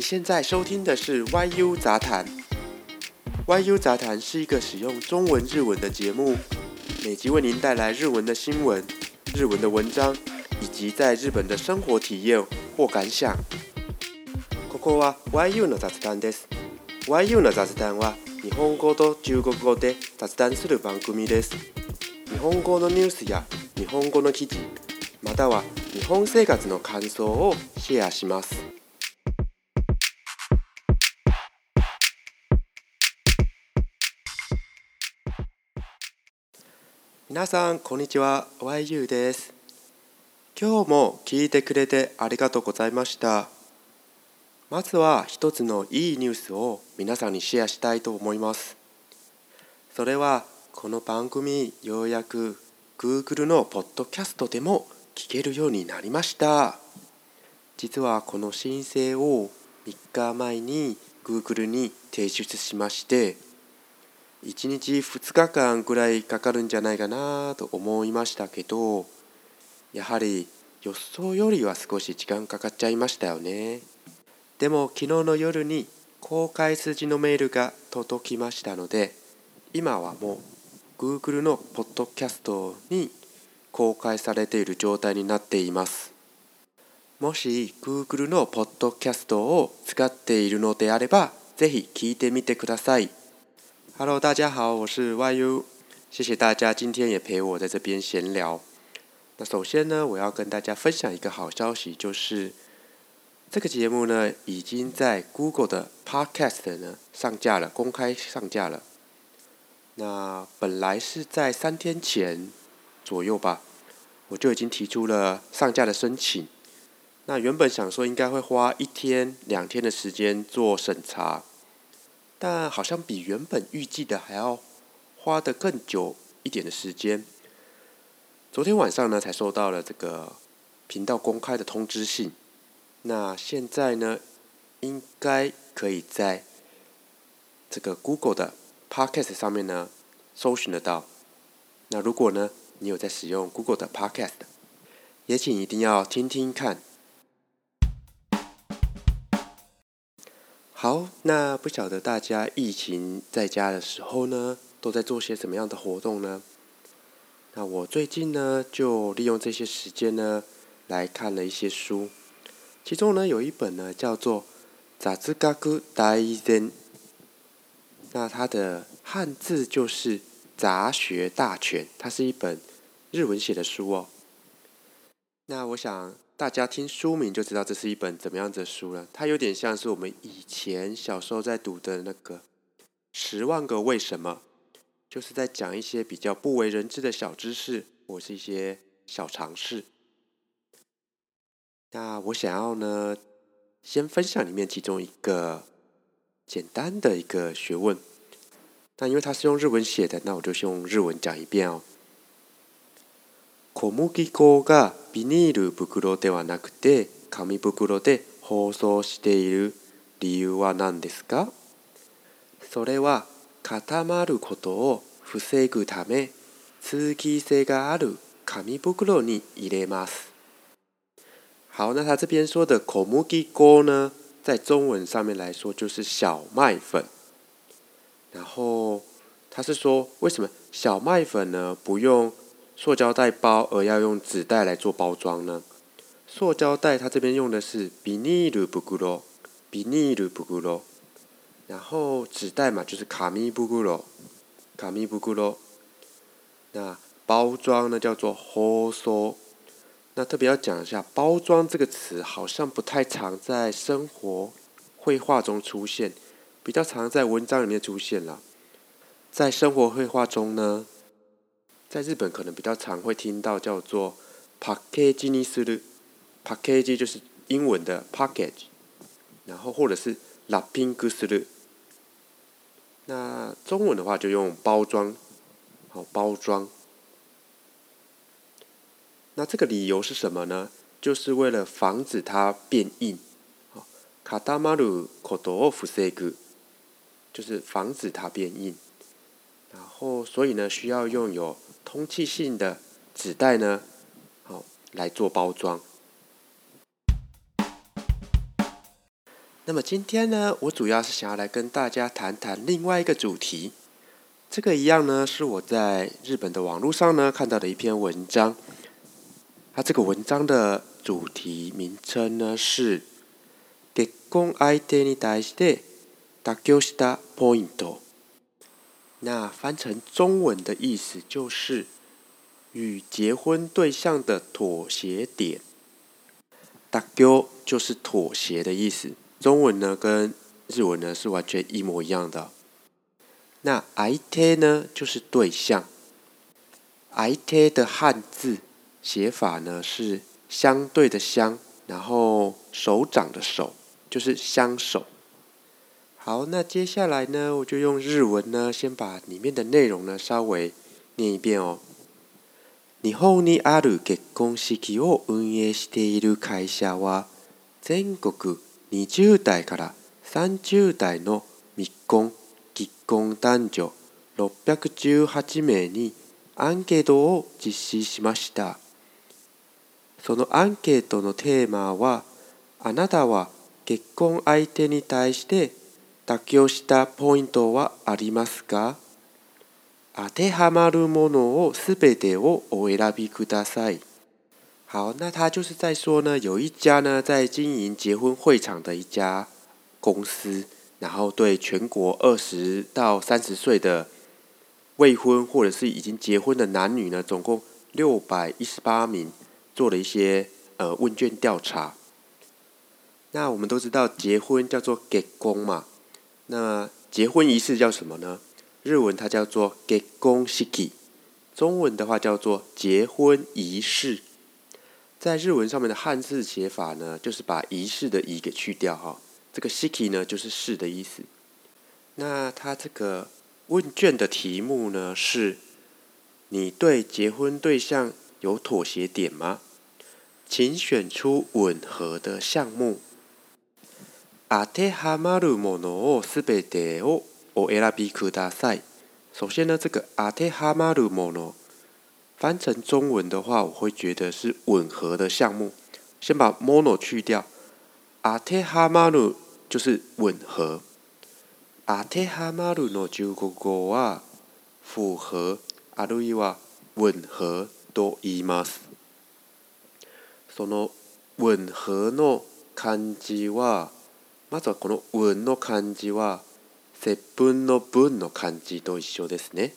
现在收听的是 YU 杂谈。YU 杂谈是一个使用中文、日文的节目，每集为您带来日文的新闻、日文的文章，以及在日本的生活体验或感想。ここは YU の雑談です。YU の雑談は日本語と中国語で雑談する番組です。日本語のニュースや日本語の記事、または日本生活の感想をシェアします。皆さんこんにちは YU です今日も聞いてくれてありがとうございましたまずは一つのいいニュースを皆さんにシェアしたいと思いますそれはこの番組ようやく Google のポッドキャストでも聞けるようになりました実はこの申請を3日前に Google に提出しまして1日2日間くらいかかるんじゃないかなと思いましたけどやはり予想よりは少し時間かかっちゃいましたよねでも昨日の夜に公開筋のメールが届きましたので今はもう Google のポッドキャストに公開されている状態になっていますもし Google のポッドキャストを使っているのであればぜひ聞いてみてください Hello，大家好，我是 YU，谢谢大家今天也陪我在这边闲聊。那首先呢，我要跟大家分享一个好消息，就是这个节目呢已经在 Google 的 Podcast 呢上架了，公开上架了。那本来是在三天前左右吧，我就已经提出了上架的申请。那原本想说应该会花一天、两天的时间做审查。但好像比原本预计的还要花的更久一点的时间。昨天晚上呢，才收到了这个频道公开的通知信。那现在呢，应该可以在这个 Google 的 Podcast 上面呢搜寻得到。那如果呢，你有在使用 Google 的 Podcast，也请一定要听听看。好，那不晓得大家疫情在家的时候呢，都在做些什么样的活动呢？那我最近呢，就利用这些时间呢，来看了一些书，其中呢有一本呢叫做《杂志百科大典》，那它的汉字就是《杂学大全》，它是一本日文写的书哦。那我想。大家听书名就知道这是一本怎么样子的书了。它有点像是我们以前小时候在读的那个《十万个为什么》，就是在讲一些比较不为人知的小知识或是一些小常识。那我想要呢，先分享里面其中一个简单的一个学问。那因为它是用日文写的，那我就先用日文讲一遍哦。小麦粉がビニール袋ではなくて紙袋で包装している理由は何ですかそれは固まることを防ぐため通気性がある紙袋に入れます。好，那他这边说的 k o m u g i g 呢，在中文上面来说就是小麦粉。然后他是说，为什么小麦粉呢不用塑胶袋包，而要用纸袋来做包装呢？塑胶袋它这边用的是 b i n i l u g u l o g b i n i l u g u o 然后纸袋嘛就是卡 a 布 i u g u l o g k a m g u o g 那包装呢叫做 “hols”。那特别要讲一下，包装这个词好像不太常在生活绘画中出现，比较常在文章里面出现了。在生活绘画中呢？在日本可能比较常会听到叫做 “package ni s u r p a c k a g e 就是英文的 package，然后或者是ラッピングする。那中文的话就用“包装”，好“包装”。那这个理由是什么呢？就是为了防止它变硬，好 k a t a m a r o o 就是防止它变硬。然后所以呢，需要用有通气性的纸袋呢，好来做包装。那么今天呢，我主要是想要来跟大家谈谈另外一个主题。这个一样呢，是我在日本的网络上呢看到的一篇文章。它这个文章的主题名称呢是，結婚愛でに大事で特 a したポイント。那翻成中文的意思就是与结婚对象的妥协点，だご就是妥协的意思，中文呢跟日文呢是完全一模一样的。那 IT 呢就是对象，i t 的汉字写法呢是相对的相，然后手掌的手就是相手。好，那接下来呢，我就用日文呢，先把里面的内容呢稍微念一遍哦。日本にある結婚式を運営している会社は、全国20代から30代の未婚、結婚男女618名にアンケートを実施しました。そのアンケートのテーマは、あなたは結婚相手に対して妥協したポイントはありますか当てはまるものをすべてをお選びください。好，那他就是在说呢，有一家呢在经营结婚会场的一家公司，然后对全国二十到三十岁的未婚或者是已经结婚的男女呢，总共六百一十八名做了一些呃问卷调查。那我们都知道结婚叫做结婚嘛，那结婚仪式叫什么呢？日文它叫做“結婚式”，中文的话叫做“结婚仪式”。在日文上面的汉字写法呢，就是把“仪式”的“仪”给去掉哈。这个“式”呢，就是“式”的意思。那它这个问卷的题目呢是：你对结婚对象有妥协点吗？请选出吻合的项目。当てはまるものをすべてをお選びください。首先呢，这个当てはまるもの翻成中文的话，我会觉得是吻合的项目。先把 mono 去掉，当てはまる就是吻合。当てはまるの中国語は符合あるいは吻合と言いまその吻合の漢字はまずはこの「運」の漢字は接分の分の漢字と一緒ですね。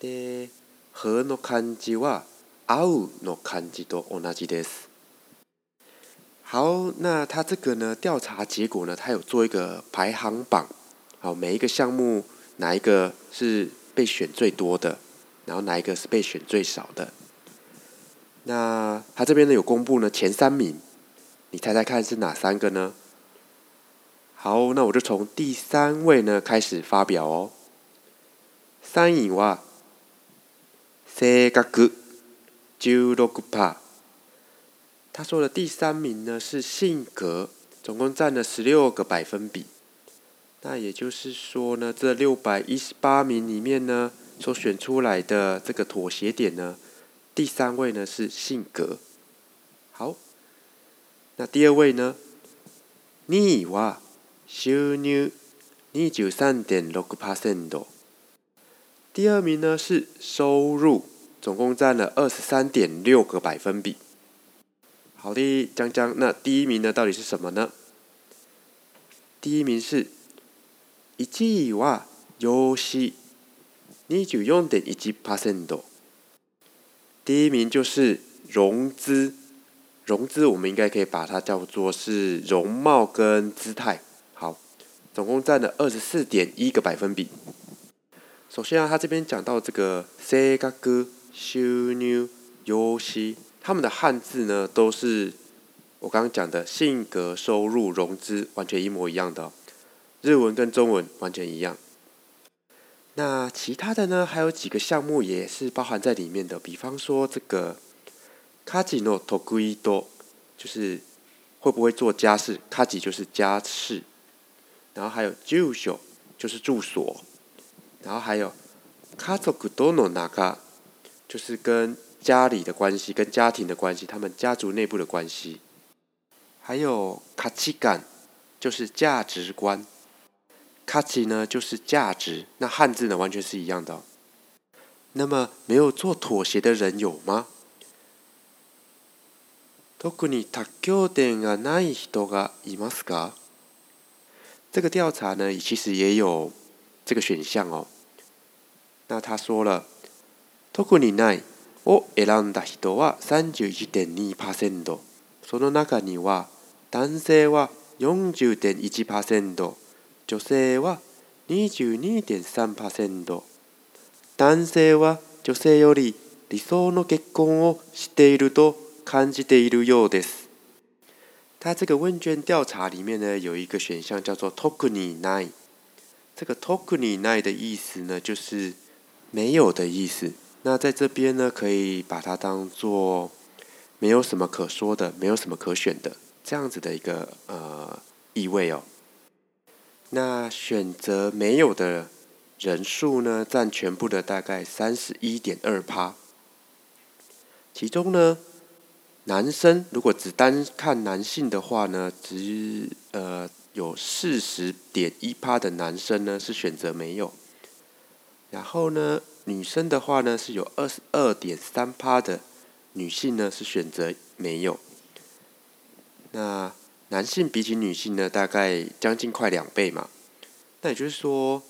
で「和」の漢字は「合う」の漢字と同じです。好，那他这个呢？调查结果呢？他有做一个排行榜，好，每一个项目哪一个是被选最多的，然后哪一个是被选最少的？那他这边呢有公布呢前三名，你猜猜看是哪三个呢？好，那我就从第三位呢开始发表哦。三引哇，性格区，九六八。他说的第三名呢是性格，总共占了十六个百分比。那也就是说呢，这六百一十八名里面呢，所选出来的这个妥协点呢，第三位呢是性格。好，那第二位呢，你哇。收入二九三点六个百分度，第二名呢是收入，总共占了二十三点六个百分比。好的，江江，那第一名呢到底是什么呢？第一名是一亿话游戏二十四点一百分度。第一名就是融资，融资我们应该可以把它叫做是容貌跟姿态。总共占了二十四点一个百分比。首先啊，他这边讲到这个性格、修妞融西”，他们的汉字呢都是我刚刚讲的性格、收入、融资，完全一模一样的。日文跟中文完全一样。那其他的呢，还有几个项目也是包含在里面的，比方说这个卡吉诺托古伊多”，就是会不会做家事？卡吉就是家事。然后还有住所，就是住所。然后还有，家族多の那卡，就是跟家里的关系、跟家庭的关系、他们家族内部的关系。还有価値感，就是价值观。卡奇呢，就是价值，那汉字呢，完全是一样的。那么没有做妥协的人有吗？特に妥協点がない人がいますか？这个调查呢，其实也有这个选项哦。那他说了，特にないを選んだ人は31.2%、その中には男性は40.1%、女性は22.3%、男性は女性より理想の結婚をしていると感じているようです。它这个问卷调查里面呢，有一个选项叫做 “tokuni nai”，这个 “tokuni nai” 的意思呢，就是没有的意思。那在这边呢，可以把它当做没有什么可说的，没有什么可选的这样子的一个呃意味哦。那选择没有的人数呢，占全部的大概三十一点二趴，其中呢。男生如果只单看男性的话呢，只呃有四十点一趴的男生呢是选择没有，然后呢，女生的话呢是有二十二点三趴的女性呢是选择没有，那男性比起女性呢大概将近快两倍嘛，那也就是说，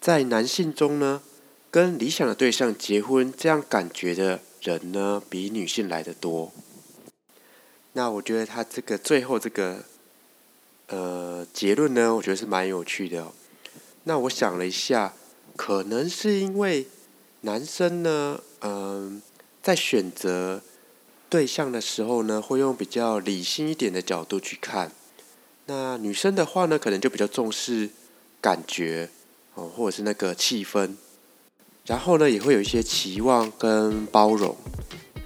在男性中呢，跟理想的对象结婚这样感觉的。人呢比女性来的多，那我觉得他这个最后这个，呃结论呢，我觉得是蛮有趣的哦。那我想了一下，可能是因为男生呢，嗯，在选择对象的时候呢，会用比较理性一点的角度去看。那女生的话呢，可能就比较重视感觉哦，或者是那个气氛。然后呢，也会有一些期望跟包容，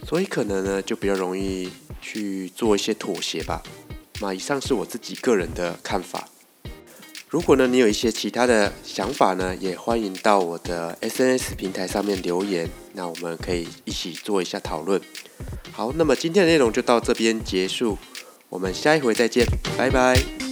所以可能呢，就比较容易去做一些妥协吧。那以上是我自己个人的看法。如果呢，你有一些其他的想法呢，也欢迎到我的 SNS 平台上面留言，那我们可以一起做一下讨论。好，那么今天的内容就到这边结束，我们下一回再见，拜拜。